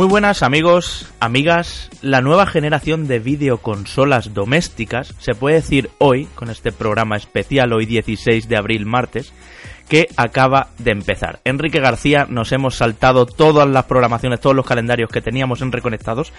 Muy buenas amigos, amigas. La nueva generación de videoconsolas domésticas, se puede decir hoy, con este programa especial, hoy 16 de abril, martes, que acaba de empezar. Enrique García, nos hemos saltado todas las programaciones, todos los calendarios que teníamos en Reconectados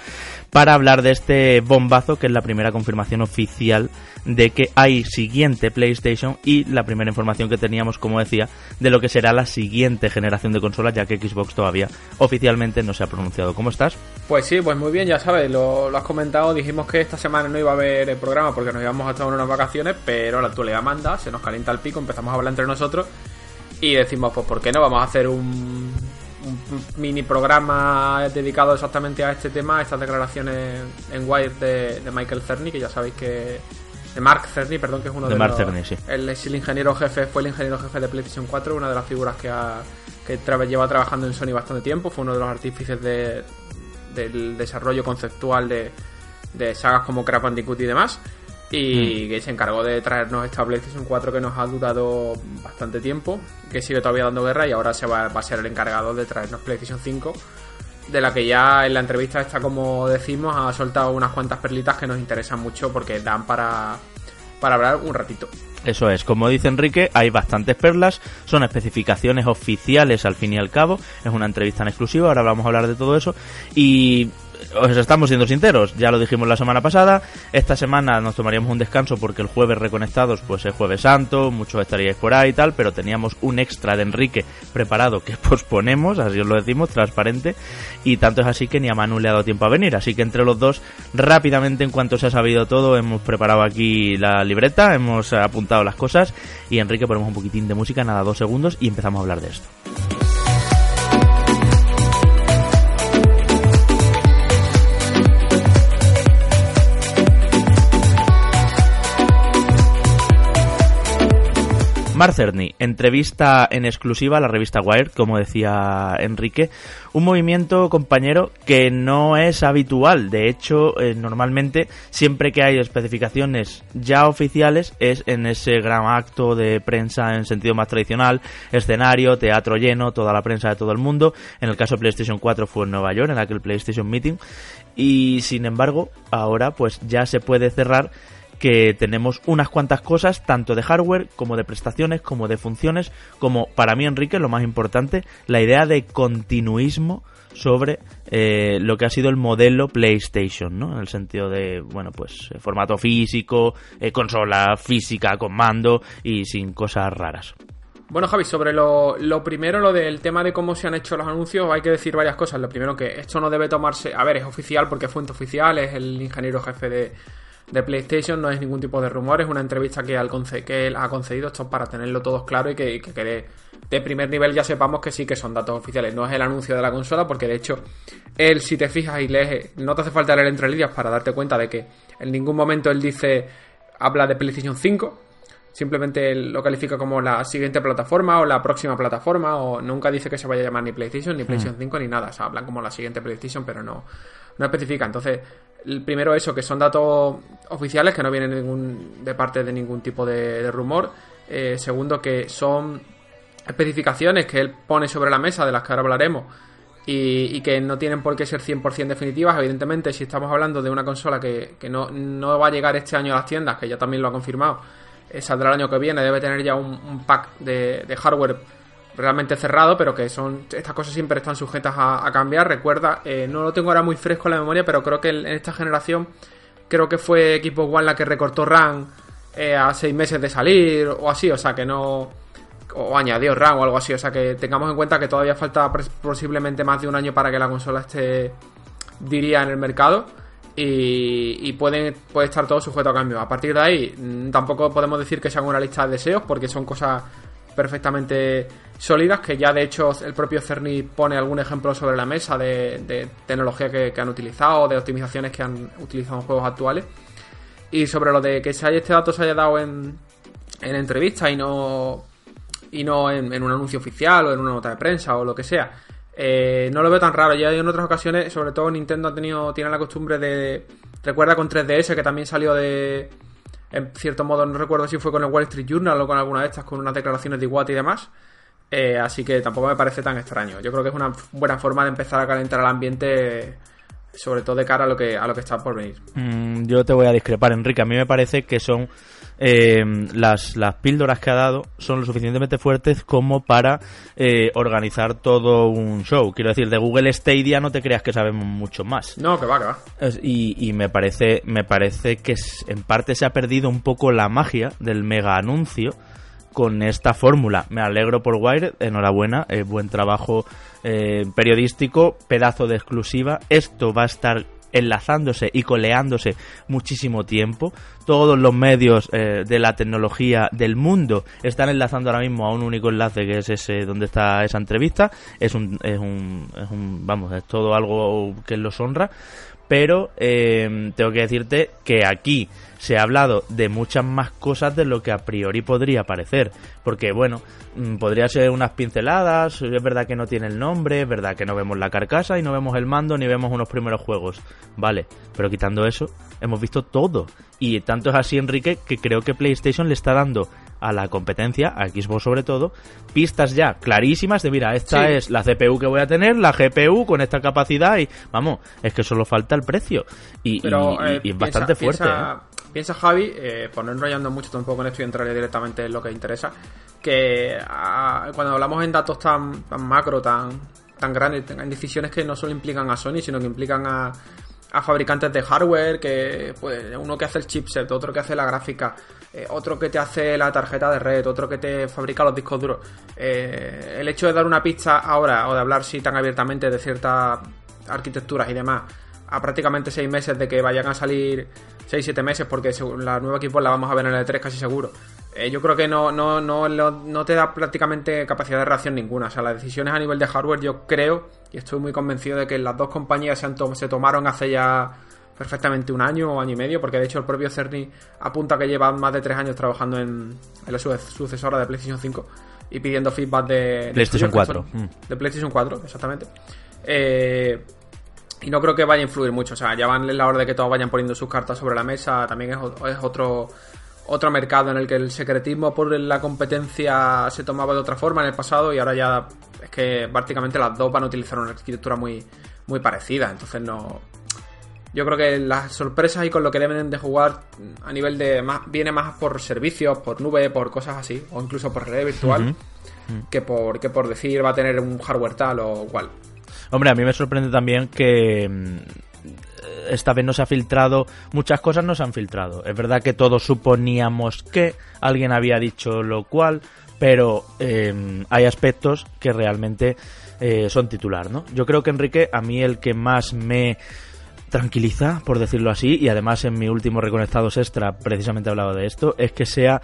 para hablar de este bombazo que es la primera confirmación oficial de que hay siguiente PlayStation y la primera información que teníamos, como decía, de lo que será la siguiente generación de consolas, ya que Xbox todavía oficialmente no se ha pronunciado. ¿Cómo estás? Pues sí, pues muy bien, ya sabes, lo, has comentado, dijimos que esta semana no iba a haber el programa porque nos íbamos a en unas vacaciones, pero la actualidad manda, se nos calienta el pico, empezamos a hablar entre nosotros y decimos, pues, ¿por qué no? Vamos a hacer un, un mini programa dedicado exactamente a este tema, a estas declaraciones en Wire de, de Michael Cerny, que ya sabéis que. De Mark Cerny, perdón, que es uno de, De Mark los. Cerny, sí. Él es el ingeniero jefe, fue el ingeniero jefe de PlayStation 4, una de las figuras que, ha, que tra- lleva trabajando en Sony bastante tiempo, fue uno de los artífices de, del desarrollo conceptual de, de sagas como Crash Bandicoot y demás. Y que se encargó de traernos esta PlayStation 4 que nos ha durado bastante tiempo, que sigue todavía dando guerra y ahora se va, va a ser el encargado de traernos PlayStation 5, de la que ya en la entrevista esta, como decimos, ha soltado unas cuantas perlitas que nos interesan mucho porque dan para, para hablar un ratito. Eso es, como dice Enrique, hay bastantes perlas, son especificaciones oficiales al fin y al cabo, es una entrevista en exclusiva, ahora vamos a hablar de todo eso y os estamos siendo sinceros, ya lo dijimos la semana pasada, esta semana nos tomaríamos un descanso porque el jueves reconectados pues es jueves santo, muchos estaríais por ahí y tal, pero teníamos un extra de Enrique preparado que posponemos, así os lo decimos, transparente, y tanto es así que ni a Manu le ha dado tiempo a venir, así que entre los dos rápidamente en cuanto se ha sabido todo hemos preparado aquí la libreta, hemos apuntado las cosas y Enrique ponemos un poquitín de música, nada, dos segundos y empezamos a hablar de esto. Mark Cerny, entrevista en exclusiva a la revista Wired, como decía Enrique, un movimiento, compañero, que no es habitual. De hecho, eh, normalmente, siempre que hay especificaciones ya oficiales, es en ese gran acto de prensa en sentido más tradicional, escenario, teatro lleno, toda la prensa de todo el mundo. En el caso de PlayStation 4 fue en Nueva York, en aquel PlayStation Meeting. Y sin embargo, ahora pues ya se puede cerrar que tenemos unas cuantas cosas, tanto de hardware como de prestaciones, como de funciones, como para mí, Enrique, lo más importante, la idea de continuismo sobre eh, lo que ha sido el modelo PlayStation, ¿no? En el sentido de, bueno, pues eh, formato físico, eh, consola física con mando y sin cosas raras. Bueno, Javi, sobre lo, lo primero, lo del tema de cómo se han hecho los anuncios, hay que decir varias cosas. Lo primero, que esto no debe tomarse. A ver, es oficial porque es fuente oficial, es el ingeniero jefe de, de PlayStation, no es ningún tipo de rumor, es una entrevista que, al que él ha concedido, esto es para tenerlo todos claro y que, que quede de primer nivel ya sepamos que sí que son datos oficiales, no es el anuncio de la consola, porque de hecho, él, si te fijas y lees, no te hace falta leer entre líneas para darte cuenta de que en ningún momento él dice, habla de PlayStation 5, simplemente lo califica como la siguiente plataforma o la próxima plataforma, o nunca dice que se vaya a llamar ni PlayStation, ni PlayStation 5, ni nada, o sea, hablan como la siguiente PlayStation, pero no, no especifica. Entonces, el primero eso, que son datos oficiales, que no vienen ningún, de parte de ningún tipo de, rumor. Eh, segundo, que son especificaciones que él pone sobre la mesa, de las que ahora hablaremos, y, y que no tienen por qué ser 100% definitivas. Evidentemente, si estamos hablando de una consola que, que no, no va a llegar este año a las tiendas, que ya también lo ha confirmado, eh, saldrá el año que viene, debe tener ya un, pack de hardware realmente cerrado, pero que son estas cosas siempre están sujetas a, cambiar. Recuerda, eh, no lo tengo ahora muy fresco en la memoria, pero creo que en esta generación creo que fue Xbox One la que recortó RAM eh, a seis meses de salir o así, o sea que no o añadió RAM o algo así. O sea que tengamos en cuenta que todavía falta posiblemente más de un año para que la consola esté, diría, en el mercado. Y, y puede estar todo sujeto a cambio. A partir de ahí, mm, tampoco podemos decir que sean una lista de deseos, porque son cosas perfectamente sólidas, que ya de hecho el propio Cerny pone algún ejemplo sobre la mesa de, tecnología que, han utilizado, de optimizaciones que han utilizado en juegos actuales. Y sobre lo de que se haya, este dato se haya dado en, en entrevista y no, y no en, un anuncio oficial o en una nota de prensa o lo que sea. Eh, no lo veo tan raro. Ya en otras ocasiones, sobre todo Nintendo ha tenido, tiene la costumbre de. Recuerda con 3DS que también salió de. En cierto modo, no recuerdo si fue con el Wall Street Journal o con alguna de estas, con unas declaraciones de Iwata y demás. Eh, así que tampoco me parece tan extraño. Yo creo que es una buena forma de empezar a calentar el ambiente sobre todo de cara a lo que a lo que está por venir. Mm, yo te voy a discrepar, Enrique. A mí me parece que son eh, las, las píldoras que ha dado son lo suficientemente fuertes como para eh, organizar todo un show. Quiero decir, de Google Stadia no te creas que sabemos mucho más. No, que va, que va. Y, y me parece me parece que en parte se ha perdido un poco la magia del mega anuncio con esta fórmula. Me alegro por Wire, enhorabuena, eh, buen trabajo eh, periodístico, pedazo de exclusiva. Esto va a estar enlazándose y coleándose muchísimo tiempo. Todos los medios eh, de la tecnología del mundo están enlazando ahora mismo a un único enlace que es ese donde está esa entrevista. Es un, es un, es un vamos, es todo algo que los honra. Pero tengo que decirte que aquí se ha hablado de muchas más cosas de lo que a priori podría parecer. Porque, bueno, mm, podría ser unas pinceladas, es verdad que no tiene el nombre, es verdad que no vemos la carcasa y no vemos el mando ni vemos unos primeros juegos. Vale, pero quitando eso, hemos visto todo. Y tanto es así, Enrique, que creo que PlayStation le está dando a la competencia, a Xbox sobre todo, pistas ya clarísimas de mira, esta es la CPU que voy a tener, la GPU con esta capacidad y vamos, es que solo falta el precio. Y, eh, es bastante fuerte. ¿eh? Piensa Javi, eh, por no enrollando mucho tampoco en esto y entraré directamente en lo que interesa, que ah, cuando hablamos en datos tan, macro, tan, tan grandes, en decisiones que no solo implican a Sony, sino que implican a, a fabricantes de hardware, que pues, uno que hace el chipset, otro que hace la gráfica, eh, otro que te hace la tarjeta de red, otro que te fabrica los discos duros. Eh, el hecho de dar una pista ahora o de hablar sí tan abiertamente de ciertas arquitecturas y demás a prácticamente seis meses de que vayan a salir 6-7 meses, porque la nueva equipo la vamos a ver en el E3 casi seguro. Eh, yo creo que no, no, no, no te da prácticamente capacidad de reacción ninguna. O sea, las decisiones a nivel de hardware, yo creo y estoy muy convencido de que las dos compañías se, se tomaron hace ya perfectamente un año o año y medio, porque de hecho el propio Cerny apunta que lleva más de tres años trabajando en, la sucesora de PlayStation 5 y pidiendo feedback de, PlayStation 4. Mm. De PlayStation 4, exactamente. Eh, y no creo que vaya a influir mucho. O sea, ya van la hora de que todos vayan poniendo sus cartas sobre la mesa. También es, otro, otro mercado en el que el secretismo por la competencia se tomaba de otra forma en el pasado y ahora ya es que prácticamente las dos van a utilizar una arquitectura muy, muy parecida. Entonces no... Yo creo que las sorpresas y con lo que deben de jugar a nivel de... Más, viene más por servicios, por nube, por cosas así, o incluso por red virtual, que, por, que por decir va a tener un hardware tal o cual. Hombre, a mí me sorprende también que mm, esta vez no se ha filtrado, muchas cosas no se han filtrado. Es verdad que todos suponíamos que alguien había dicho lo cual, pero em, hay aspectos que realmente eh, son titular, ¿no? Yo creo que Enrique, a mí el que más me tranquiliza, por decirlo así, y además en mi último Reconectados Extra precisamente hablaba de esto, es que sea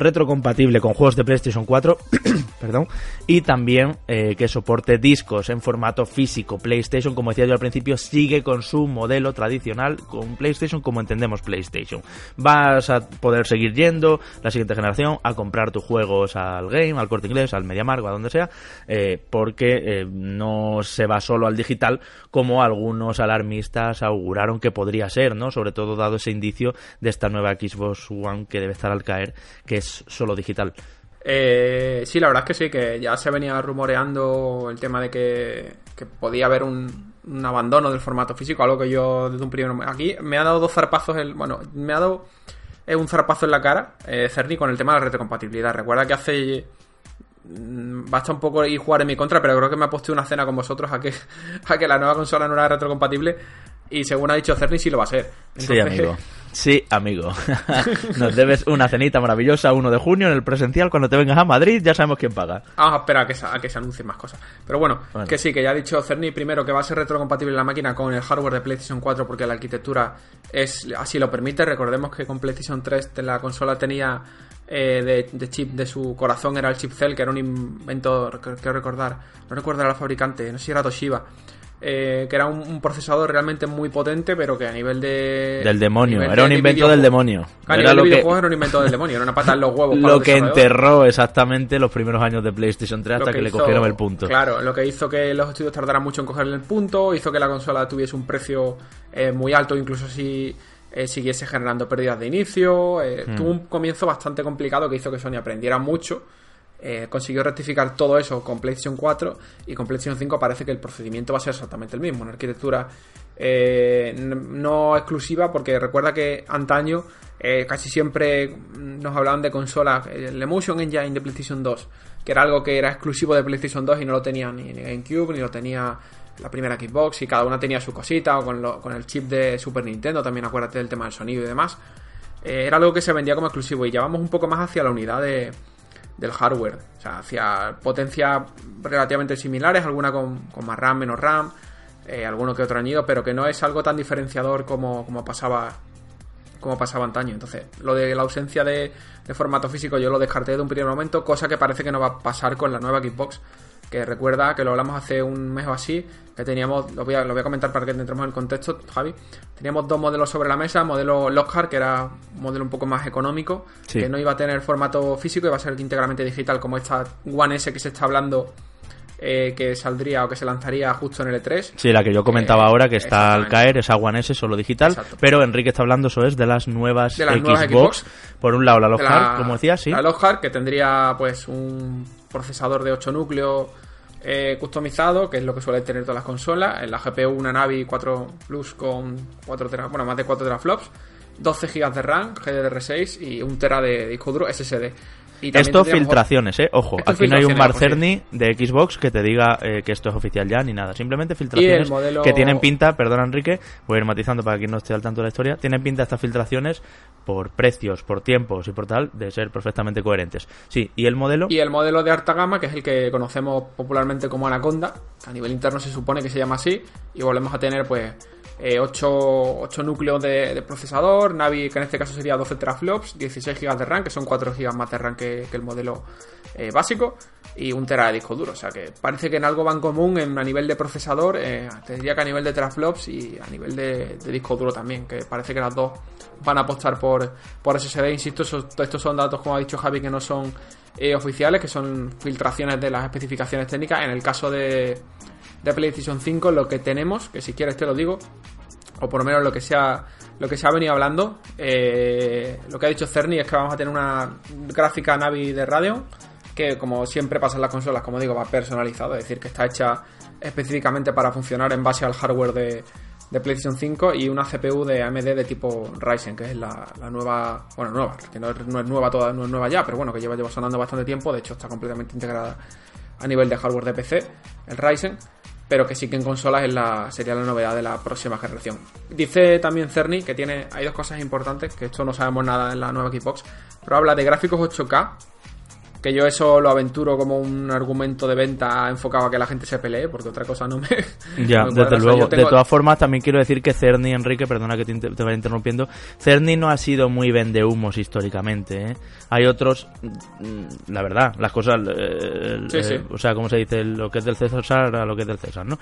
retrocompatible con juegos de PlayStation 4, perdón, y también eh, que soporte discos en formato físico. PlayStation, como decía yo al principio, sigue con su modelo tradicional con PlayStation como entendemos PlayStation. Vas a poder seguir yendo la siguiente generación a comprar tus juegos al game, al corte inglés, al MediaMarkt, a donde sea, eh, porque eh, no se va solo al digital como algunos alarmistas auguraron que podría ser, ¿no? Sobre todo dado ese indicio de esta nueva Xbox One que debe estar al caer, que solo digital. Eh, sí, la verdad es que sí, que ya se venía rumoreando el tema de que, podía haber un, abandono del formato físico, algo que yo desde un primer Aquí me ha dado dos zarpazos, el, bueno, me ha dado eh, un zarpazo en la cara, eh, Cerny, con el tema de la retrocompatibilidad. Recuerda que hace mm, basta un poco ir jugar en mi contra, pero creo que me ha puesto una cena con vosotros a que, a que la nueva consola no era retrocompatible y según ha dicho Cerny sí lo va a ser. sí, amigo. Sí, amigo. Nos debes una cenita maravillosa 1 de junio en el presencial cuando te vengas a Madrid, ya sabemos quién paga. Vamos a esperar a que, se, a que se anuncien más cosas. Pero bueno, que sí, que ya ha dicho Cerny primero que va a ser retrocompatible la máquina con el hardware de PlayStation 4 porque la arquitectura es así lo permite. Recordemos que con PlayStation 3 la consola tenía eh, de, chip de su corazón era el chip Cell, que era un invento, quiero recordar, no recuerdo la fabricante, no sé si era Toshiba. Eh, que era un, procesador realmente muy potente, pero que a nivel de. Del demonio, era un invento del demonio. era lo que... era un invento del demonio, era una pata en los huevos. lo que enterró exactamente los primeros años de PlayStation 3 hasta que, le cogieron el punto. Claro, lo que hizo que los estudios tardaran mucho en cogerle el punto, hizo que la consola tuviese un precio eh, muy alto, incluso si eh, siguiese generando pérdidas de inicio. Eh, hmm. Tuvo un comienzo bastante complicado que hizo que Sony aprendiera mucho. Eh, consiguió rectificar todo eso con PlayStation 4 y con PlayStation 5 parece que el procedimiento va a ser exactamente el mismo. Una arquitectura no exclusiva porque recuerda que antaño casi siempre nos hablaban de consolas, el Emotion Engine de PlayStation 2, que era algo que era exclusivo de PlayStation 2 y no lo tenía ni GameCube, ni lo tenía la primera Xbox y cada una tenía su cosita, o con, el chip de Super Nintendo, también acuérdate del tema del sonido y demás. Eh, era algo que se vendía como exclusivo y ya vamos un poco más hacia la unidad de, del hardware, o sea, hacia potencias relativamente similares, alguna con, más RAM, menos RAM, eh, alguno que otro añido, pero que no es algo tan diferenciador como, como pasaba como pasaba antaño. Entonces, lo de la ausencia de, de, formato físico yo lo descarté de un primer momento, cosa que parece que no va a pasar con la nueva Xbox, que recuerda que lo hablamos hace un mes o así, que teníamos, lo voy a, lo voy a comentar para que entremos en el contexto, Javi, teníamos dos modelos sobre la mesa, modelo Lockhart, que era un modelo un poco más económico, que no iba a tener formato físico, iba a ser íntegramente digital, como esta One S que se está hablando eh, que saldría o que se lanzaría justo en el E3. Sí, la que yo comentaba eh, ahora, que está al caer, esa One S solo digital. Pero Enrique está hablando, eso es, de las nuevas, Xbox. Por un lado, la Lockhart, como decía, sí. La Lockhart, que tendría pues un procesador de 8 núcleos eh, customizado, que es lo que suelen tener todas las consolas. En la GPU una Navi 4 Plus con 4 bueno, más de 4 teraflops, 12 GB de RAM, GDDR6 y 1 TB de disco duro SSD. Esto filtraciones, ¿eh? Ojo, aquí no hay un Marcerni de Xbox que te diga eh, que esto es oficial ya ni nada. Simplemente filtraciones que tienen pinta, perdón Enrique, voy a ir matizando para quien no esté al tanto de la historia, tienen pinta estas filtraciones por precios, por tiempos y por tal, de ser perfectamente coherentes. Sí, ¿y el modelo? Y el modelo de alta gama, que es el que conocemos popularmente como Anaconda, a nivel interno se supone que se llama así, y volvemos a tener pues 8, eh, núcleos de, procesador, Navi que en este caso sería 12 teraflops, 16 GB de RAM, que son 4 GB más de RAM que, el modelo eh, básico, y un tera de disco duro. O sea que parece que en algo van común en, a nivel de procesador, eh, te diría que a nivel de teraflops y a nivel de, disco duro también, que parece que las dos van a apostar por, por SSD. Insisto, estos son datos, como ha dicho Javi, que no son oficiales, que son filtraciones de las especificaciones técnicas. En el caso de de PlayStation 5 lo que tenemos, que si quieres te lo digo, o por lo menos lo que se ha, lo que se ha venido hablando, eh, lo que ha dicho Cerny es que vamos a tener una gráfica Navi de radio que como siempre pasa en las consolas, como digo, va personalizado, es decir, que está hecha específicamente para funcionar en base al hardware de, de PlayStation 5 y una CPU de AMD de tipo Ryzen, que es la, nueva, bueno, nueva, que no es, nueva toda, no es nueva ya, pero bueno, que lleva, lleva sonando bastante tiempo, de hecho está completamente integrada a nivel de hardware de PC, el Ryzen pero que sí que en consolas es la, sería la novedad de la próxima generación. Dice también Cerny que tiene, hay dos cosas importantes, que esto no sabemos nada en la nueva Xbox, pero habla de gráficos 8K que yo eso lo aventuro como un argumento de venta enfocado a que la gente se pelee, porque otra cosa no me. Ya, desde luego. De todas formas, también quiero decir que Cerny, Enrique, perdona que te, vaya interrumpiendo, Cerny no ha sido muy vendehumos históricamente. ¿eh? Hay otros, mm, la verdad, las cosas. Eh, eh, o sea, como se dice, lo que es del César a lo que es del César, ¿no?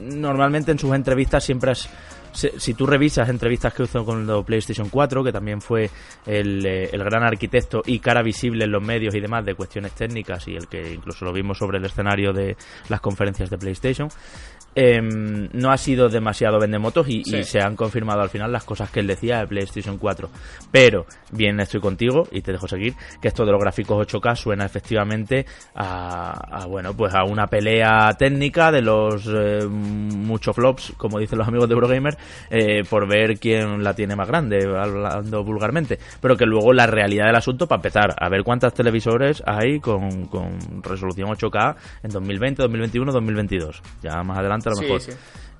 normalmente en sus entrevistas siempre has si, tú revisas entrevistas que hizo con el PlayStation 4, que también fue el, eh, el, gran arquitecto y cara visible en los medios y demás de cuestiones técnicas y el que incluso lo vimos sobre el escenario de las conferencias de PlayStation, Em, no ha sido demasiado vendemotos y, y, se han confirmado al final las cosas que él decía de PlayStation 4. Pero, bien, estoy contigo y te dejo seguir, que esto de los gráficos 8K suena efectivamente a, bueno, pues a una pelea técnica de los eh, muchos flops, como dicen los amigos de Eurogamer, eh, por ver quién la tiene más grande, hablando vulgarmente. Pero que luego la realidad del asunto, para empezar, a ver cuántos televisores hay con, con resolución 8K en 2020, 2021, 2022. Ya más adelante a lo mejor.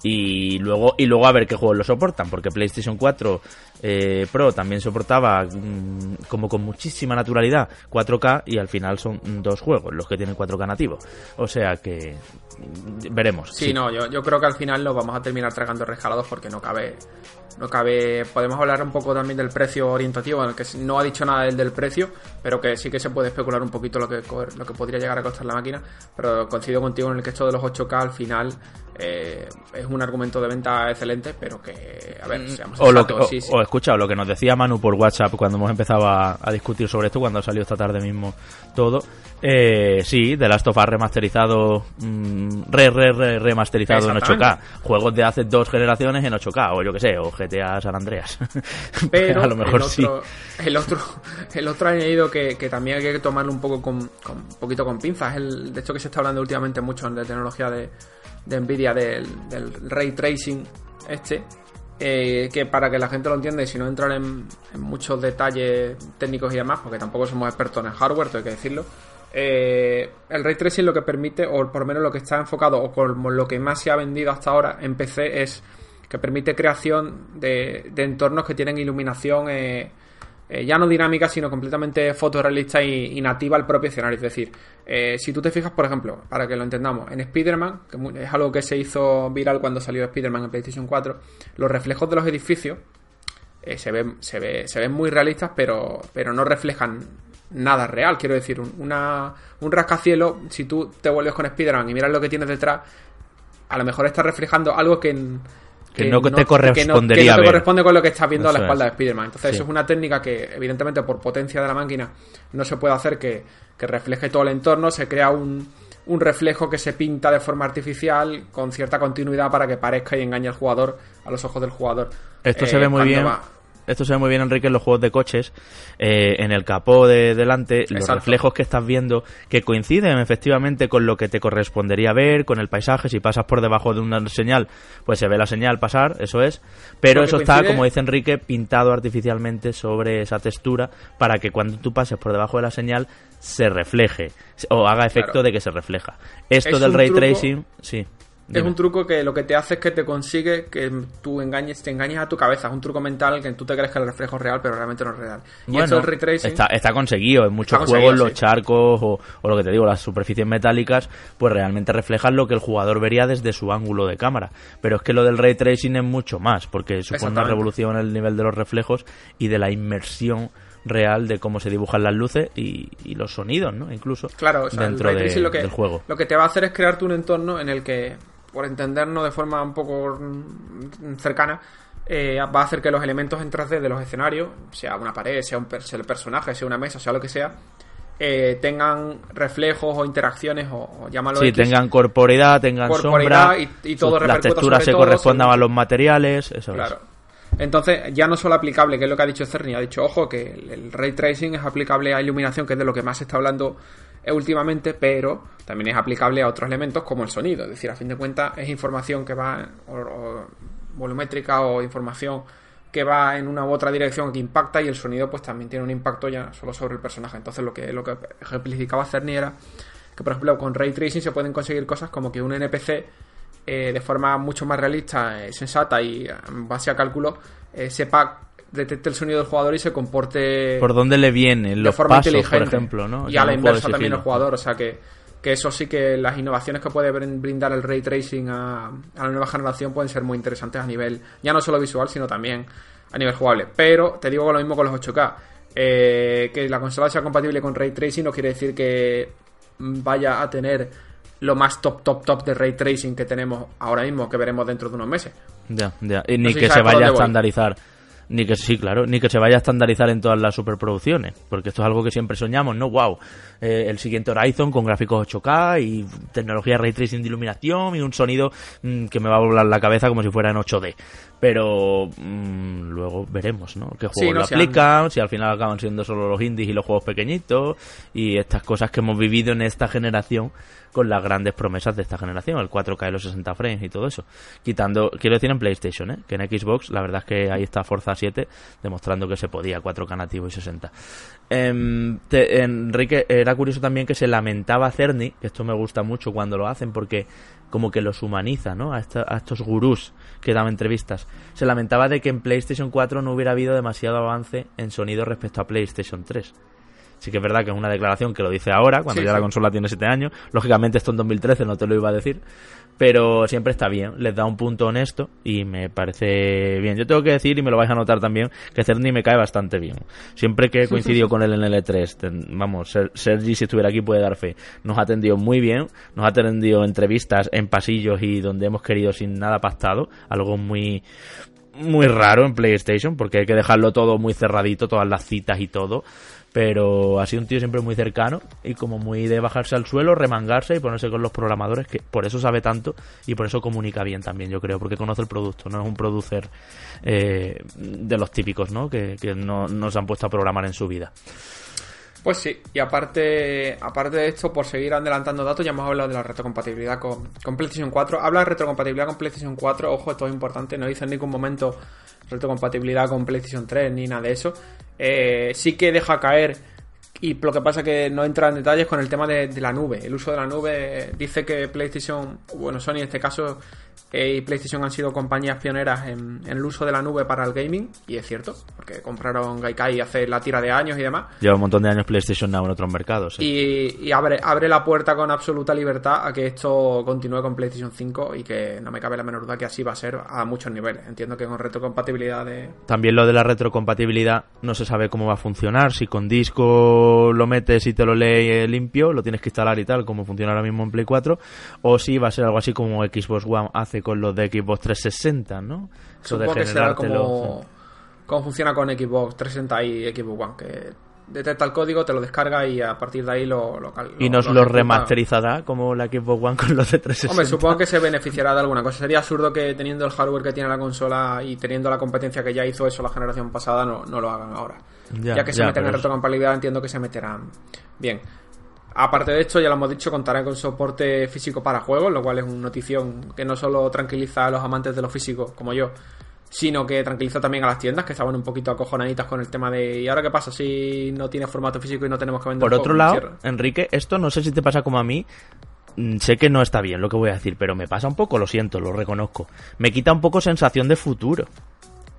y luego y luego a ver qué juegos lo soportan porque PlayStation 4 eh, Pro también soportaba mm, como con muchísima naturalidad 4K y al final son dos juegos los que tienen 4K nativo. O sea que mm, veremos sí, no yo, yo creo que al final lo vamos a terminar tragando rescalados porque no cabe no cabe podemos hablar un poco también del precio orientativo en el que no ha dicho nada del, del precio pero que sí que se puede especular un poquito lo que lo que podría llegar a costar la máquina pero coincido contigo en el que esto de los 8K al final eh, es un argumento de venta excelente, pero que, a ver, mm, seamos o, lo que, o, escucha, lo que nos decía Manu por WhatsApp cuando hemos empezado a, discutir sobre esto, cuando ha salido esta tarde mismo todo. Eh, sí, The Last of Us remasterizado, mm, re, re, re, remasterizado en 8K. Juegos de hace dos generaciones en 8K, o yo que sé, o GTA San Andreas. Pero a lo mejor el otro, sí. El otro, el otro añadido que, que también hay que tomarlo un poco con, con, un poquito con pinzas, el, de hecho que se está hablando últimamente mucho de tecnología de de Nvidia del, ray tracing este, eh, que para que la gente lo entienda y si no entrar en, muchos detalles técnicos y demás, porque tampoco somos expertos en hardware, hay que decirlo, eh, el ray tracing lo que permite, o por lo menos lo que está enfocado, o como lo que más se ha vendido hasta ahora en PC es que permite creación de, entornos que tienen iluminación eh, eh, ya no dinámica, sino completamente fotorrealista y, nativa al propio escenario. Es decir, eh, si tú te fijas, por ejemplo, para que lo entendamos, en Spider-Man, que es algo que se hizo viral cuando salió Spider-Man en PlayStation 4, los reflejos de los edificios eh, se, ven, se, ve, se ven muy realistas, pero, pero no reflejan nada real. Quiero decir, una, un rascacielos, si tú te vuelves con Spider-Man y miras lo que tienes detrás, a lo mejor está reflejando algo que en que, no, te correspondería que no, te corresponde con lo que estás viendo a la espalda de Spider-Man. Entonces, eso es una técnica que, evidentemente, por potencia de la máquina, no se puede hacer que, refleje todo el entorno. Se crea un, un, reflejo que se pinta de forma artificial con cierta continuidad para que parezca y engañe al jugador a los ojos del jugador. Esto se ve muy bien. Esto se ve muy bien, Enrique, en los juegos de coches. Eh, en el capó de delante, los reflejos que estás viendo que coinciden efectivamente con lo que te correspondería ver, con el paisaje. Si pasas por debajo de una señal, pues se ve la señal pasar, eso es. Pero eso está, como dice Enrique, pintado artificialmente sobre esa textura para que cuando tú pases por debajo de la señal se refleje o haga efecto de que se refleja. Esto del ray tracing, sí. Es un truco que lo que te hace es que te consigue que tú engañes, te engañes a tu cabeza. Es un truco mental que tú te crees que el reflejo es real, pero realmente no es real. Y bueno, esto ray tracing. Está, está conseguido. En muchos juegos, los charcos o, lo que te digo, las superficies metálicas, pues realmente reflejan lo que el jugador vería desde su ángulo de cámara. Pero es que lo del ray tracing es mucho más, porque supone una revolución en el nivel de los reflejos y de la inmersión real de cómo se dibujan las luces y, los sonidos, ¿no? Incluso claro, dentro del juego. Lo que te va a hacer es crearte un entorno en el que por entendernos de forma un poco cercana, eh, va a hacer que los elementos en 3D de los escenarios, sea una pared, sea, un el personaje, sea una mesa, sea lo que sea, eh, tengan reflejos o interacciones o, llámalo Sí, tengan corporidad, tengan sombra, y, todo las texturas se correspondan a los materiales, eso claro. Entonces, ya no solo aplicable, que es lo que ha dicho Cerny, ha dicho, ojo, que el ray tracing es aplicable a iluminación, que es de lo que más se está hablando últimamente, pero también es aplicable a otros elementos como el sonido. Es decir, a fin de cuentas es información que va volumétrica o información que va en una u otra dirección que impacta y el sonido pues también tiene un impacto ya solo sobre el personaje. Entonces lo que, lo que ejemplificaba Cerny era que por ejemplo con Ray Tracing se pueden conseguir cosas como que un NPC eh, de forma mucho más realista, eh, sensata y en base a cálculo eh, sepa detecte el sonido del jugador y se comporte por dónde le viene los forma pasos, por ejemplo, ¿no? Y a la inversa también el jugador, o sea que, que eso sí que las innovaciones que puede brindar el ray tracing a, a, la nueva generación pueden ser muy interesantes a nivel ya no solo visual, sino también a nivel jugable. Pero te digo lo mismo con los 8K. Eh, que la consola sea compatible con ray tracing no quiere decir que vaya a tener lo más top, top, top de ray tracing que tenemos ahora mismo, que veremos dentro de unos meses. Ya, ya. Y ni que se vaya a estandarizar ni que sí, claro, ni que se vaya a estandarizar en todas las superproducciones, porque esto es algo que siempre soñamos, ¿no? Wow, eh, el siguiente Horizon con gráficos 8K y tecnología ray tracing de iluminación y un sonido mm, que me va a volar la cabeza como si fuera en 8D. Pero mm, luego veremos, ¿no? ¿Qué juegos lo aplican? Si al final acaban siendo solo los indies y los juegos pequeñitos y estas cosas que hemos vivido en esta generación con las grandes promesas de esta generación, el 4K y los 60 frames y todo eso. Quitando, quiero decir en PlayStation, ¿eh? que en Xbox la verdad es que ahí está Forza 7 demostrando que se podía 4K nativo y 60. Em, Enrique, era curioso también que se lamentaba Cerny, que esto me gusta mucho cuando lo hacen porque como que los humaniza, ¿no? A, a estos gurús que daban entrevistas. Se lamentaba de que en PlayStation 4 no hubiera habido demasiado avance en sonido respecto a PlayStation 3. Sí que es verdad que es una declaración que lo dice ahora, cuando ya la consola tiene 7 años. Lógicamente esto en 2013 no te lo iba a decir. Pero siempre está bien, les da un punto honesto y me parece bien. Yo tengo que decir, y me lo vais a notar también, que Cerny me cae bastante bien. Siempre que he coincidido con él en el E3, vamos, Sergi si estuviera aquí puede dar fe. Nos ha atendido muy bien, nos ha atendido entrevistas en pasillos y donde hemos querido sin nada pactado, algo muy muy raro en PlayStation porque hay que dejarlo todo muy cerradito, todas las citas y todo pero ha sido un tío siempre muy cercano y como muy de bajarse al suelo, remangarse y ponerse con los programadores, que por eso sabe tanto y por eso comunica bien también, yo creo, porque conoce el producto, no es un producer eh, de los típicos, ¿no? Que, no, no se han puesto a programar en su vida. Pues sí, y aparte, aparte de esto, por seguir adelantando datos, ya hemos hablado de la retrocompatibilidad con, con PlayStation 4. Habla de retrocompatibilidad con PlayStation 4, ojo, esto es importante, no dice en ningún momento retrocompatibilidad con PlayStation 3 ni nada de eso. Eh, sí que deja caer y lo que pasa que no entra en detalles con el tema de, de, la nube. El uso de la nube dice que PlayStation, bueno, Sony en este caso, y PlayStation han sido compañías pioneras en, el uso de la nube para el gaming, y es cierto, porque compraron Gaikai hace la tira de años y demás. Lleva un montón de años PlayStation Now en otros mercados. Y, abre, abre la puerta con absoluta libertad a que esto continúe con PlayStation 5 y que no me cabe la menor duda que así va a ser a muchos niveles. Entiendo que con retrocompatibilidad de... También lo de la retrocompatibilidad no se sabe cómo va a funcionar, si con disco lo metes y te lo lee limpio, lo tienes que instalar y tal, como funciona ahora mismo en Play 4, o si va a ser algo así como Xbox One hace con los de Xbox 360, ¿no? Supongo que será como, como funciona con Xbox 360 y Xbox One, que detecta el código, te lo descarga y a partir de ahí lo... lo, ¿Y nos lo, remasterizará como la Xbox One con los de 360? Hombre, supongo que se beneficiará de alguna cosa. Sería absurdo que teniendo el hardware que tiene la consola y teniendo la competencia que ya hizo eso la generación pasada, no, no lo hagan ahora. Ya, que se meten en retrocompatibilidad, entiendo que se meterán bien. Aparte de esto, ya lo hemos dicho, contará con soporte físico para juegos, lo cual es una notición que no solo tranquiliza a los amantes de lo físico, como yo, sino que tranquiliza también a las tiendas que estaban un poquito acojonaditas con el tema de ¿y ahora qué pasa si no tiene formato físico y no tenemos que vender? Por otro lado, Enrique, esto no sé si te pasa como a mí, mm, sé que no está bien lo que voy a decir, pero me pasa un poco, lo siento, lo reconozco. Me quita un poco sensación de futuro.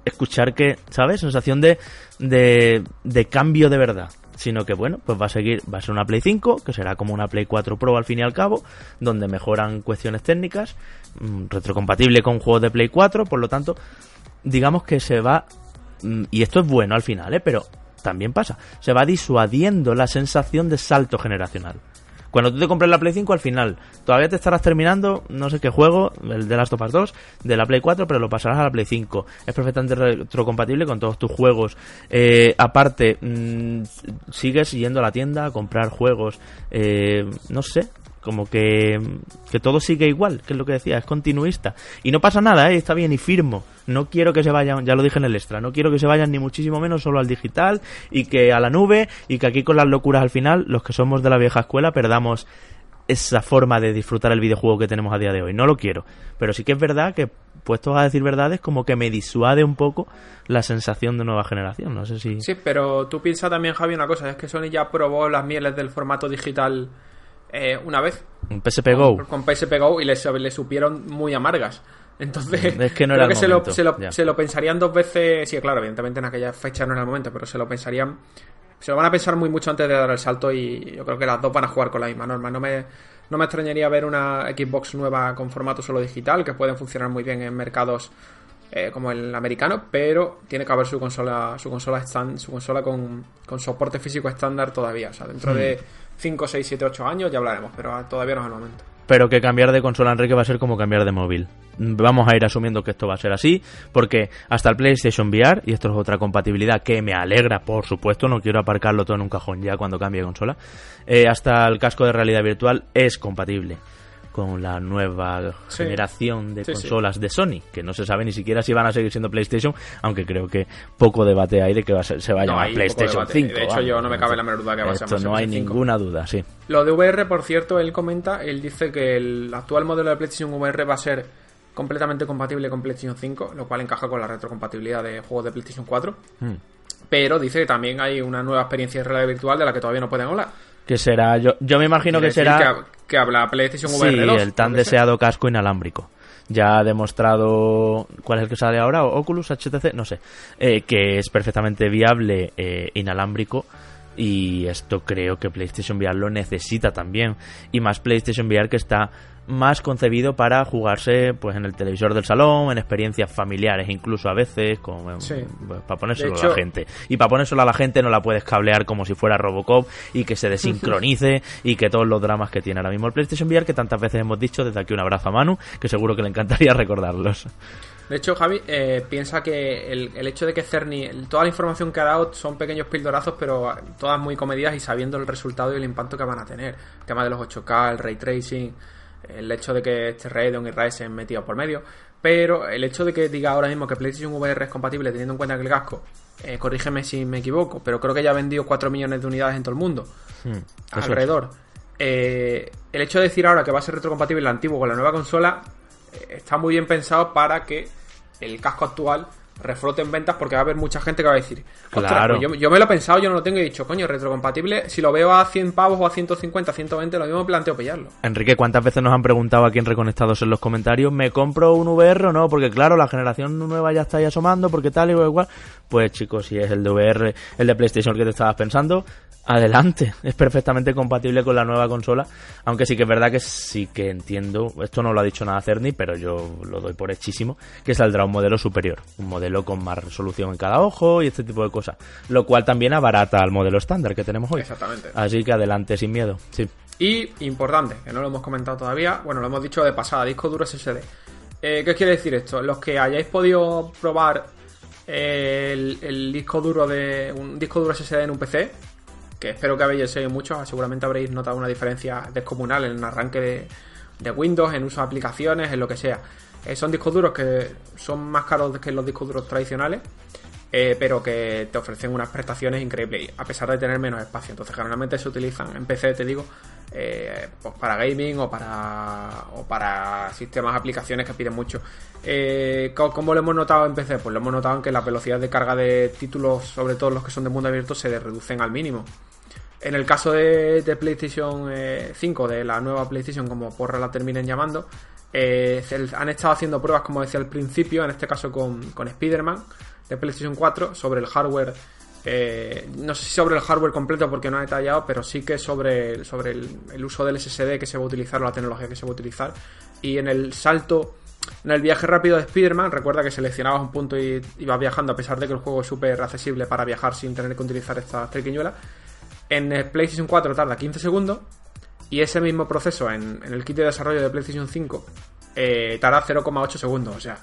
Escuchar que, ¿sabes? Sensación de, de, de cambio de verdad sino que bueno, pues va a seguir, va a ser una Play 5, que será como una Play 4 Pro al fin y al cabo, donde mejoran cuestiones técnicas, mm, retrocompatible con juegos de Play 4, por lo tanto, digamos que se va, mm, y esto es bueno al final, ¿eh? pero también pasa, se va disuadiendo la sensación de salto generacional. Cuando tú te compras la Play 5, al final, todavía te estarás terminando, no sé qué juego, el de Last of Us 2, de la Play 4, pero lo pasarás a la Play 5. Es perfectamente retrocompatible con todos tus juegos. Eh, aparte, mm, sigues yendo a la tienda a comprar juegos. Eh, no sé, como que, que todo sigue igual, que es lo que decía, es continuista. Y no pasa nada, ¿eh? está bien y firmo. No quiero que se vayan, ya lo dije en el extra, no quiero que se vayan ni muchísimo menos solo al digital y que a la nube y que aquí con las locuras al final, los que somos de la vieja escuela, perdamos esa forma de disfrutar el videojuego que tenemos a día de hoy. No lo quiero. Pero sí que es verdad que, puestos a decir verdades, como que me disuade un poco la sensación de nueva generación. No sé si. Sí, pero tú piensas también, Javi, una cosa: es que Sony ya probó las mieles del formato digital eh, una vez. Un PSP Go. Con, PSP Go y le, supieron muy amargas. Entonces, es que no creo que se, lo, se, lo, pensarían dos veces. Sí, claro, evidentemente en aquella fecha no era el momento, pero se lo pensarían. Se lo van a pensar muy mucho antes de dar el salto y yo creo que las dos van a jugar con la misma norma. No me, no me extrañaría ver una Xbox nueva con formato solo digital, que pueden funcionar muy bien en mercados eh, como el americano, pero tiene que haber su consola, su consola stand, su consola con, con soporte físico estándar todavía. O sea, dentro de hmm. 5, 6, 7, 8 años ya hablaremos, pero todavía no es el momento. Pero que cambiar de consola Enrique va a ser como cambiar de móvil. Vamos a ir asumiendo que esto va a ser así, porque hasta el PlayStation VR, y esto es otra compatibilidad que me alegra, por supuesto, no quiero aparcarlo todo en un cajón ya cuando cambie de consola, eh, hasta el casco de realidad virtual es compatible con la nueva generación de consolas de Sony, que no se sabe ni siquiera si van a seguir siendo PlayStation, aunque creo que poco debate hay de que va a se va a llamar PlayStation 5. De hecho, yo no me cabe la menor duda que va a ser no hay ninguna duda, sí. Lo de VR, por cierto, él comenta, él dice que el actual modelo de PlayStation VR va a ser completamente compatible con PlayStation 5, lo cual encaja con la retrocompatibilidad de juegos de PlayStation 4. Hmm. Pero dice que también hay una nueva experiencia de realidad virtual de la que todavía no pueden hablar Que será, yo, yo me imagino que será... Que, habla PlayStation VR 2. Sí, el tan deseado casco inalámbrico. Ya ha demostrado cuál es el que sale ahora, Oculus, HTC, no sé, eh, que es perfectamente viable eh, inalámbrico y esto creo que PlayStation VR lo necesita también. Y más PlayStation VR que está más concebido para jugarse pues en el televisor del salón, en experiencias familiares incluso a veces, con, pues, para ponérselo a la gente. Y para ponérselo a la gente no la puedes cablear como si fuera Robocop y que se desincronice y que todos los dramas que tiene ahora mismo el PlayStation VR, que tantas veces hemos dicho, desde aquí un abrazo a Manu, que seguro que le encantaría recordarlos. De hecho, Javi, eh, piensa que el, el, hecho de que Cerny, toda la información que ha dado son pequeños pildorazos, pero todas muy comedidas y sabiendo el resultado y el impacto que van a tener. El tema de los 8K, el ray tracing, el hecho de que este Radeon y Ryzen metido por medio, pero el hecho de que diga ahora mismo que PlayStation VR es compatible teniendo en cuenta que el casco, eh, corrígeme si me equivoco, pero creo que ya ha vendido 4 millones de unidades en todo el mundo, hmm, alrededor. Eh, el hecho de decir ahora que va a ser retrocompatible el antiguo con la nueva consola eh, está muy bien pensado para que el casco actual reflote en ventas porque va a haber mucha gente que va a decir, claro. Pues yo, me lo he pensado, yo no lo tengo y he dicho, coño, retrocompatible, si lo veo a 100 pavos o a 150, 120, lo mismo planteo pillarlo. Enrique, ¿cuántas veces nos han preguntado aquí en Reconectados en los comentarios, ¿me compro un VR o no? Porque claro, la generación nueva ya está ahí asomando, porque tal y igual. Pues chicos, si es el de VR, el de PlayStation que te estabas pensando, adelante, es perfectamente compatible con la nueva consola, aunque sí que es verdad que sí que entiendo, esto no lo ha dicho nada Cerny, pero yo lo doy por hechísimo, que saldrá un modelo superior, un modelo con más resolución en cada ojo y este tipo de cosas, lo cual también abarata al modelo estándar que tenemos hoy. Exactamente. Así que adelante sin miedo, sí. Y importante, que no lo hemos comentado todavía, bueno, lo hemos dicho de pasada, disco duro SSD. Eh, ¿Qué quiere decir esto? Los que hayáis podido probar el, el disco duro de un disco duro SSD en un PC, que espero que habéis seguido mucho, seguramente habréis notado una diferencia descomunal en el arranque de, Windows, en uso de aplicaciones, en lo que sea. Eh, son discos duros que son más caros que los discos duros tradicionales, eh, pero que te ofrecen unas prestaciones increíbles, a pesar de tener menos espacio. Entonces, generalmente se utilizan en PC, te digo, eh, pues para gaming o para, o para sistemas, aplicaciones que piden mucho. ¿Cómo lo hemos notado en PC? Pues lo hemos notado en que la velocidad de carga de títulos, sobre todo los que son de mundo abierto, se reducen al mínimo. En el caso de, PlayStation 5, eh, de la nueva PlayStation, como porra la terminen llamando, eh, han estado haciendo pruebas, como decía al principio, en este caso con, con Spider-Man de PlayStation 4, sobre el hardware. Eh, no sé si sobre el hardware completo porque no ha detallado, pero sí que sobre, sobre el, uso del SSD que se va a utilizar o la tecnología que se va a utilizar. Y en el salto, en el viaje rápido de Spider-Man, recuerda que seleccionabas un punto y ibas viajando a pesar de que el juego es súper accesible para viajar sin tener que utilizar esta triquiñuela. En PlayStation 4 tarda 15 segundos y ese mismo proceso en, el kit de desarrollo de PlayStation 5 eh, tarda 0,8 segundos. O sea,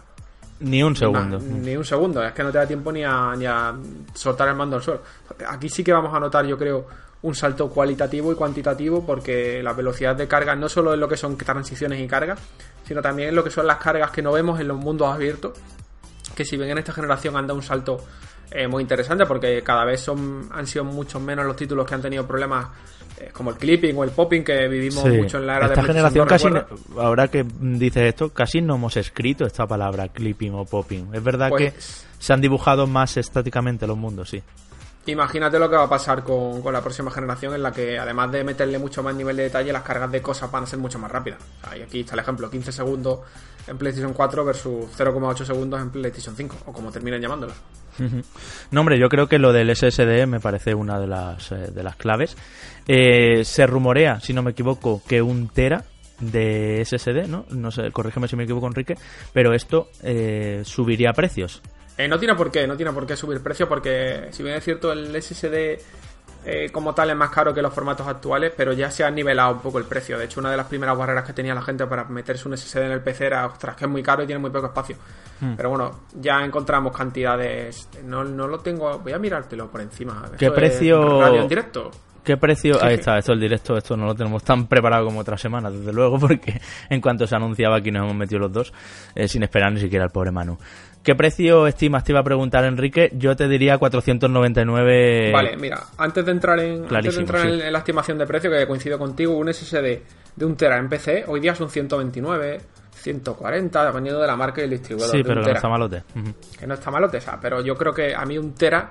ni un segundo. ni un segundo. Es que no te da tiempo ni a, ni a soltar el mando al suelo. Aquí sí que vamos a notar, yo creo, un salto cualitativo y cuantitativo porque la velocidad de carga no solo es lo que son transiciones y cargas, sino también lo que son las cargas que no vemos en los mundos abiertos. Que si bien en esta generación anda un salto eh, muy interesante porque cada vez son han sido mucho menos los títulos que han tenido problemas eh, como el clipping o el popping que vivimos mucho en la era esta generación casi ahora que dices esto casi no hemos escrito esta palabra clipping o popping. Es verdad que pues se han dibujado más estáticamente los mundos sí Imagínate lo que va a pasar con, la próxima generación en la que además de meterle mucho más nivel de detalle, las cargas de cosas van a ser mucho más rápidas. y aquí está el ejemplo, 15 segundos en PlayStation 4 versus 0,8 segundos en PlayStation 5, o como terminen llamándolo. No, hombre, yo creo que lo del SSD me parece una de las, eh, de las claves. Eh, se rumorea, si no me equivoco, que un tera de SSD, ¿no? No sé, corrígeme si me equivoco, Enrique, pero esto eh, subiría precios. No tiene por qué, no tiene por qué subir precio porque si bien es cierto el SSD eh, como tal es más caro que los formatos actuales, pero ya se ha nivelado un poco el precio. De hecho, una de las primeras barreras que tenía la gente para meterse un SSD en el PC era, ostras, que es muy caro y tiene muy poco espacio. Hmm. Pero bueno, ya encontramos cantidades. No, no lo tengo, voy a mirártelo por encima. ¿Qué precio? Radio en directo. ¿Qué precio? Ahí está, esto el directo, esto no lo tenemos tan preparado como otra semana, desde luego, porque en cuanto se anunciaba aquí nos hemos metido los dos, eh, sin esperar ni siquiera el pobre Manu. ¿Qué precio estimas? Te iba a preguntar, Enrique. Yo te diría 499. Vale, mira, antes de entrar en, entrar en, la estimación de precio, que coincido contigo, un SSD de un Tera en PC hoy día son 129, 140, dependiendo de la marca y el distribuidor. Sí, pero no está malote. Que no está malote, o sea, pero yo creo que a mí un Tera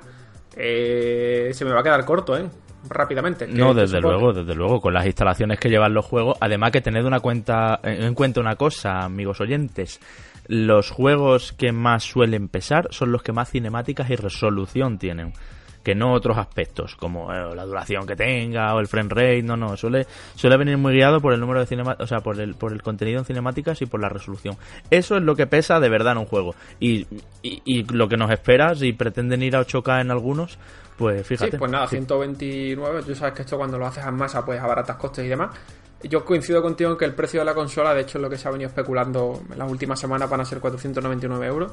eh, se me va a quedar corto, ¿eh? Rápidamente. No, desde luego, desde luego, con las instalaciones que llevan los juegos. Además que tened una cuenta, en cuenta una cosa, amigos oyentes. Los juegos que más suelen pesar son los que más cinemáticas y resolución tienen que no otros aspectos, como eh, la duración que tenga o el frame rate, no, no, suele, suele venir muy guiado por el número de cinemáticas, o sea, por el, por el contenido en cinemáticas y por la resolución. Eso es lo que pesa de verdad en un juego. Y, y, lo que nos espera, si pretenden ir a 8K en algunos, pues fíjate. Sí, pues nada, 129, tú sabes que esto cuando lo haces en masa, pues abaratas costes y demás. Yo coincido contigo en que el precio de la consola, de hecho, es lo que se ha venido especulando en las últimas semanas, van a ser 499 euros.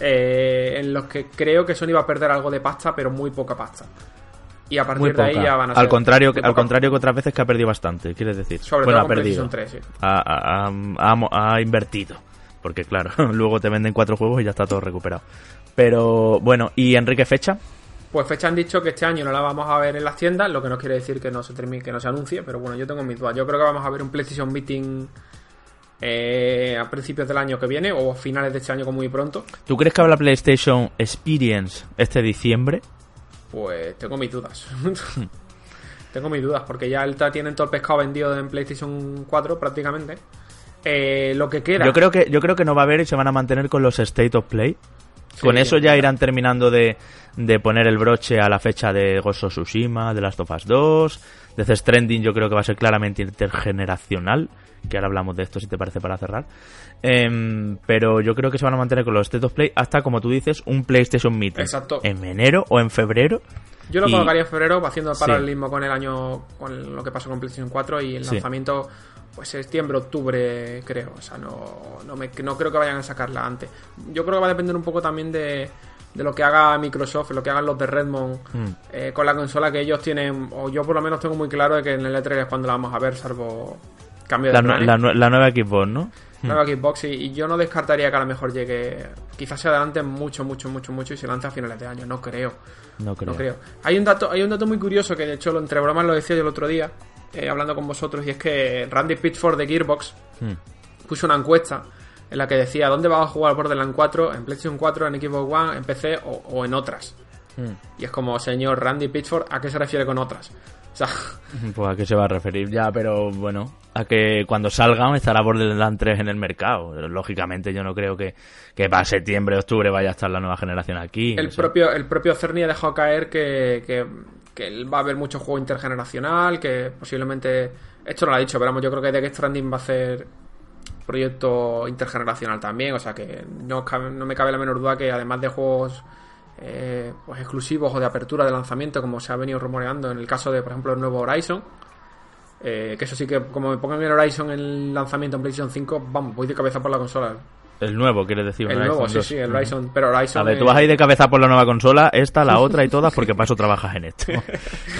Eh, en los que creo que Sony va a perder algo de pasta, pero muy poca pasta. Y a partir de ahí ya van a ser. Al contrario, al contrario que otras veces que ha perdido bastante, quieres decir. Sobre bueno, todo ha perdido. 3, sí. ha, ha, invertido. Porque claro, luego te venden cuatro juegos y ya está todo recuperado. Pero bueno, ¿y Enrique fecha? Pues fecha han dicho que este año no la vamos a ver en las tiendas, lo que no quiere decir que no se termine, que no se anuncie, pero bueno, yo tengo mis dudas. Yo creo que vamos a ver un PlayStation Meeting eh, a principios del año que viene o a finales de este año como muy pronto. ¿Tú crees que habrá PlayStation Experience este diciembre? Pues tengo mis dudas. tengo mis dudas porque ya el, tienen todo el pescado vendido en PlayStation 4 prácticamente. Eh, lo que queda. Yo creo que, yo creo que no va a haber y se van a mantener con los State of Play. Con eso ya irán terminando de, de, poner el broche a la fecha de Ghost of Tsushima, de Last of Us 2, de Stranding yo creo que va a ser claramente intergeneracional que ahora hablamos de esto si te parece para cerrar. Em, pero yo creo que se van a mantener con los State of Play hasta, como tú dices, un PlayStation Meeting. Exacto. En enero o en febrero. Yo lo colocaría en febrero, haciendo el paralelismo con el año, con lo que pasó con PlayStation 4 y el lanzamiento, pues septiembre, octubre, creo. O sea, no, no, me, no creo que vayan a sacarla antes. Yo creo que va a depender un poco también de, de lo que haga Microsoft, lo que hagan los de Redmond mm. eh, con la consola que ellos tienen, o yo por lo menos tengo muy claro de que en el E3 es cuando la vamos a ver, salvo la, nueva Xbox, ¿no? Hmm. Nueva Xbox y, yo no descartaría que a lo mejor llegue, quizás se adelante mucho, mucho, mucho, mucho y se lance a finales de año. No creo. No creo. Hay un dato, hay un dato muy curioso que de hecho entre bromas lo decía yo el otro día, eh, hablando con vosotros, y es que Randy Pitchford de Gearbox hmm. puso una encuesta en la que decía dónde vas a jugar Borderlands 4, en PlayStation 4, en Xbox One, en PC o, en otras. Hmm. Y es como, señor Randy Pitchford, ¿a qué se refiere con otras? Pues a qué se va a referir ya, pero bueno, a que cuando salgan estará Borderlands 3 en el mercado. Lógicamente yo no creo que, que para septiembre, octubre vaya a estar la nueva generación aquí. El, propio, el propio Cerny ha dejado caer que, que, va a haber mucho juego intergeneracional, que posiblemente... Esto no lo ha dicho, pero yo creo que The Stranding va a ser proyecto intergeneracional también, o sea que no, no me cabe la menor duda que además de juegos eh, pues exclusivos o de apertura de lanzamiento, como se ha venido rumoreando en el caso de, por ejemplo, el nuevo Horizon. Eh, que eso sí que, como me pongan el Horizon en el lanzamiento en PlayStation 5, vamos, voy de cabeza por la consola. El nuevo, quieres decir. El nuevo, sí, sí, el Horizon. Pero ver, tú vas a ir de cabeza por la nueva consola, esta, la otra y todas, porque para eso trabajas en esto.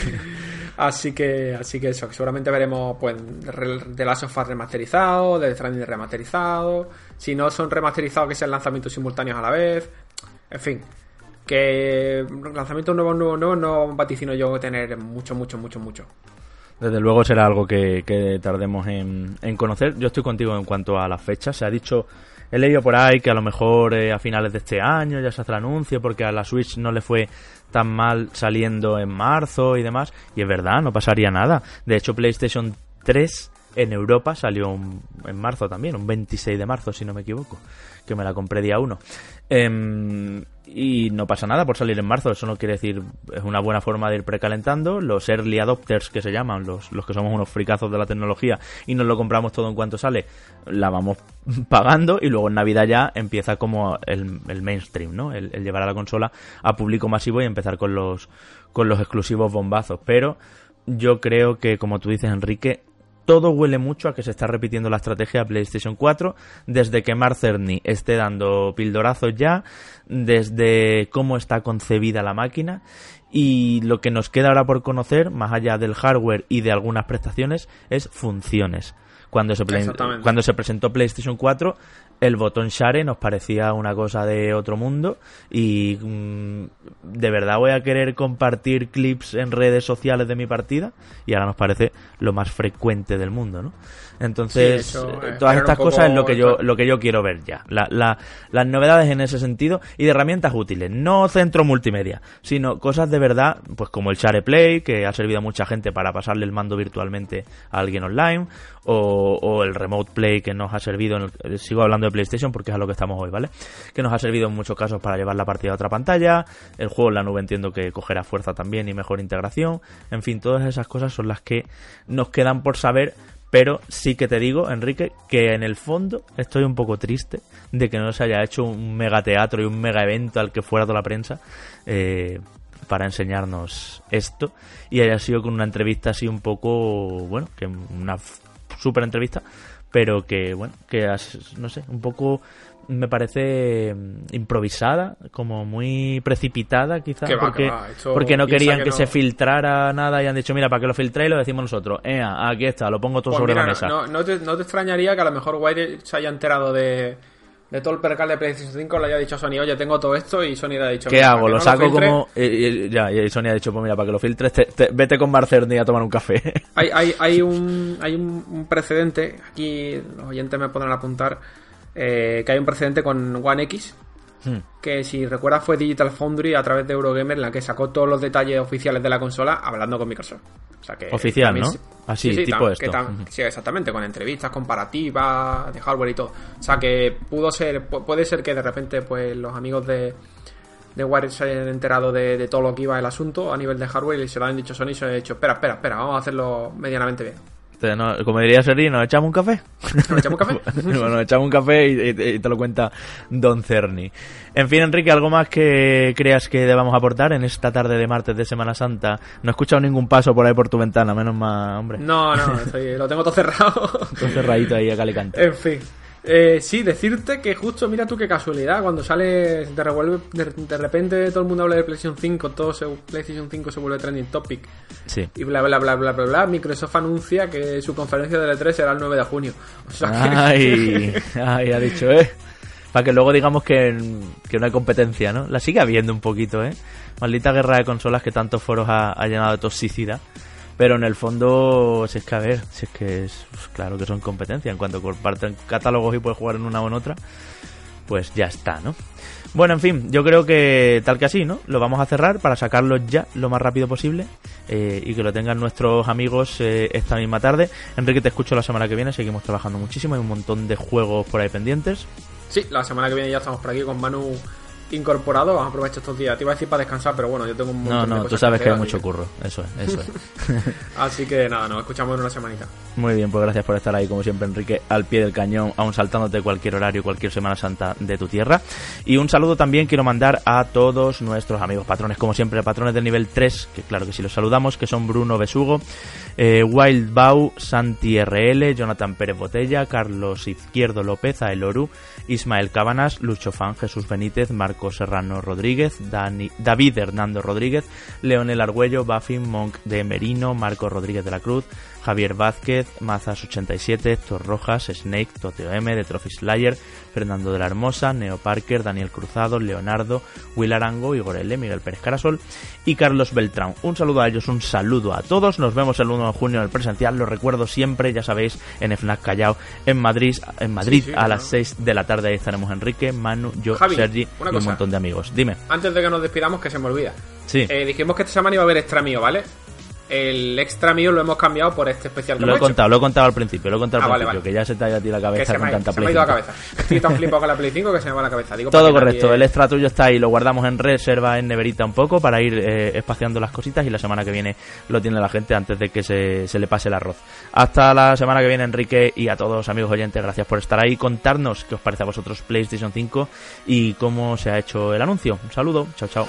así que, así que eso, que seguramente veremos pues de Last of Us remasterizado, de Stranding remasterizado. Si no son remasterizados, que sean lanzamientos simultáneos a la vez. En fin, que lanzamientos nuevos, nuevos, nuevos, no vaticino yo tener mucho, mucho, mucho, mucho. Desde luego será algo que, tardemos en, conocer. Yo estoy contigo en cuanto a las fechas. Se ha dicho, he leído por ahí que a lo mejor eh, a finales de este año ya se hace el anuncio porque a la Switch no le fue tan mal saliendo en marzo y demás. Y es verdad, no pasaría nada. De hecho, PlayStation 3 en Europa salió en marzo también, un 26 de marzo si no me equivoco, que me la compré día 1. Em, y no pasa nada por salir en marzo, eso no quiere decir, es una buena forma de ir precalentando. Los early adopters que se llaman, los, los que somos unos fricazos de la tecnología y nos lo compramos todo en cuanto sale, la vamos pagando y luego en Navidad ya empieza como el, el mainstream, ¿no? El, el, llevar a la consola a público masivo y empezar con los, con los exclusivos bombazos. Pero yo creo que, como tú dices, Enrique, todo huele mucho a que se está repitiendo la estrategia de PlayStation 4 desde que Mark Cerny esté dando pildorazos ya, desde cómo está concebida la máquina y lo que nos queda ahora por conocer, más allá del hardware y de algunas prestaciones, es funciones. Cuando se, cuando se presentó PlayStation 4, el botón Share nos parecía una cosa de otro mundo y mm, de verdad voy a querer compartir clips en redes sociales de mi partida y ahora nos parece lo más frecuente del mundo, ¿no? Entonces, eh, todas estas cosas es lo que yo lo que yo quiero ver ya. las novedades en ese sentido y de herramientas útiles, no centro multimedia, sino cosas de verdad, pues como el Share Play, que ha servido a mucha gente para pasarle el mando virtualmente a alguien online, o, el Remote Play que nos ha servido, en sigo hablando de PlayStation porque es a lo que estamos hoy, ¿vale? Que nos ha servido en muchos casos para llevar la partida a otra pantalla, el juego en la nube entiendo que cogerá fuerza también y mejor integración, en fin, todas esas cosas son las que nos quedan por saber pero sí que te digo, Enrique, que en el fondo estoy un poco triste de que no se haya hecho un mega teatro y un mega evento al que fuera toda la prensa eh, para enseñarnos esto. Y haya sido con una entrevista así un poco, bueno, que una súper entrevista, pero que, bueno, que no sé, un poco me parece mm, improvisada, como muy precipitada quizás, porque, porque no querían que, se filtrara nada y han dicho, mira, para que lo filtréis lo decimos nosotros. aquí está, lo pongo todo pues sobre la mesa. No, no, te, no, te, extrañaría que a lo mejor White se haya enterado de, de todo el percal de PlayStation 5 le haya dicho a Sony, oye, tengo todo esto, y Sony le ha dicho... ¿Qué hago? ¿Lo saco como...? Y, ya, y Sony ha dicho, pues mira, para que lo filtres, vete con Barcerni a tomar un café. Hay, hay, hay, un, hay un precedente, aquí los oyentes me podrán apuntar, eh, que hay un precedente con One X, hmm. que si recuerdas fue Digital Foundry a través de Eurogamer la que sacó todos los detalles oficiales de la consola hablando con Microsoft. Oficial, ¿no? Así, tipo esto. sí, exactamente, con entrevistas comparativas de hardware y todo. O sea, que pudo ser, puede ser que de repente pues los amigos de, de Wired se hayan enterado de, todo lo que iba el asunto a nivel de hardware y se lo han dicho Sony y se han dicho, espera, espera, espera, vamos a hacerlo medianamente bien. Este, como diría Sergi, ¿nos echamos un café? ¿Nos echamos un café? nos echamos un café y, te lo cuenta Don Cerny. En fin, Enrique, ¿algo más que creas que debamos aportar en esta tarde de martes de Semana Santa? No he escuchado ningún paso por ahí por tu ventana, menos mal, hombre. No, no, lo tengo todo cerrado. todo cerradito ahí a Calicante. En fin. Eh, sí, decirte que justo, mira tú qué casualidad, cuando sale, te revuelve, de, repente todo el mundo habla de PlayStation 5, todo se, PlayStation 5 se vuelve trending topic. Sí. Y bla, bla, bla, bla, bla, bla. Microsoft anuncia que su conferencia de E3 será el 9 de junio. ay, ay, ha dicho, eh. Para que luego digamos que, que no hay competencia, ¿no? La sigue habiendo un poquito, ¿eh? Maldita guerra de consolas que tantos foros ha, ha llenado de toxicidad. Pero en el fondo, si es que a ver, si es que es pues claro que son competencia. En cuanto comparten catálogos y puedes jugar en una o en otra, pues ya está, ¿no? Bueno, en fin, yo creo que tal que así, ¿no? Lo vamos a cerrar para sacarlo ya lo más rápido posible eh, y que lo tengan nuestros amigos eh, esta misma tarde. Enrique, te escucho la semana que viene, seguimos trabajando muchísimo, hay un montón de juegos por ahí pendientes. Sí, la semana que viene ya estamos por aquí con Manu incorporado, vamos a aprovechar estos días. Te iba a decir para descansar, pero bueno, yo tengo un montón No, no, tú sabes que, hay mucho curro, eso es, eso es. así que nada, nos escuchamos en una semanita. Muy bien, pues gracias por estar ahí, como siempre, Enrique, al pie del cañón, aún saltándote cualquier horario, cualquier Semana Santa de tu tierra. Y un saludo también quiero mandar a todos nuestros amigos patrones, como siempre, patrones del nivel 3, que claro que sí los saludamos, que son Bruno Besugo, eh, Wild Bau, Santi RL, Jonathan Pérez Botella, Carlos Izquierdo López, Aeloru, Ismael Cabanas, Lucho Fan, Jesús Benítez, Marco Serrano Rodríguez, Dani, David Hernando Rodríguez, Leonel Argüello, Buffin, Monk de Merino, Marco Rodríguez de la Cruz, Javier Vázquez, Mazas87, Héctor Rojas, Snake, Toteo M, de Trophy Slayer, Fernando de la Hermosa, Neo Parker, Daniel Cruzado, Leonardo, Will Arango, Igor L, Miguel Pérez Carasol y Carlos Beltrán. Un saludo a ellos, un saludo a todos. Nos vemos el 1 de junio en el presencial. Lo recuerdo siempre, ya sabéis, en FNAC Callao, en Madrid, en Madrid a las 6 de la tarde. Ahí estaremos Enrique, Manu, yo, Sergi y un montón de amigos. Dime. Antes de que nos despidamos, que se me olvida. Sí. Eh, dijimos que esta semana iba a haber extra mío, ¿vale? El extra mío lo hemos cambiado por este especial que Lo he contado, lo he contado al principio, lo he contado al ah, principio, que ya se te haya tirado la cabeza con tanta se me ha ido la cabeza. Estoy tan flipado con la Play 5 que se me va la cabeza. Todo correcto, el extra tuyo está ahí, lo guardamos en reserva en neverita un poco para ir eh, espaciando las cositas y la semana que viene lo tiene la gente antes de que se, se le pase el arroz. Hasta la semana que viene, Enrique, y a todos amigos oyentes, gracias por estar ahí. Contarnos qué os parece a vosotros PlayStation 5 y cómo se ha hecho el anuncio. Un saludo, chao, chao.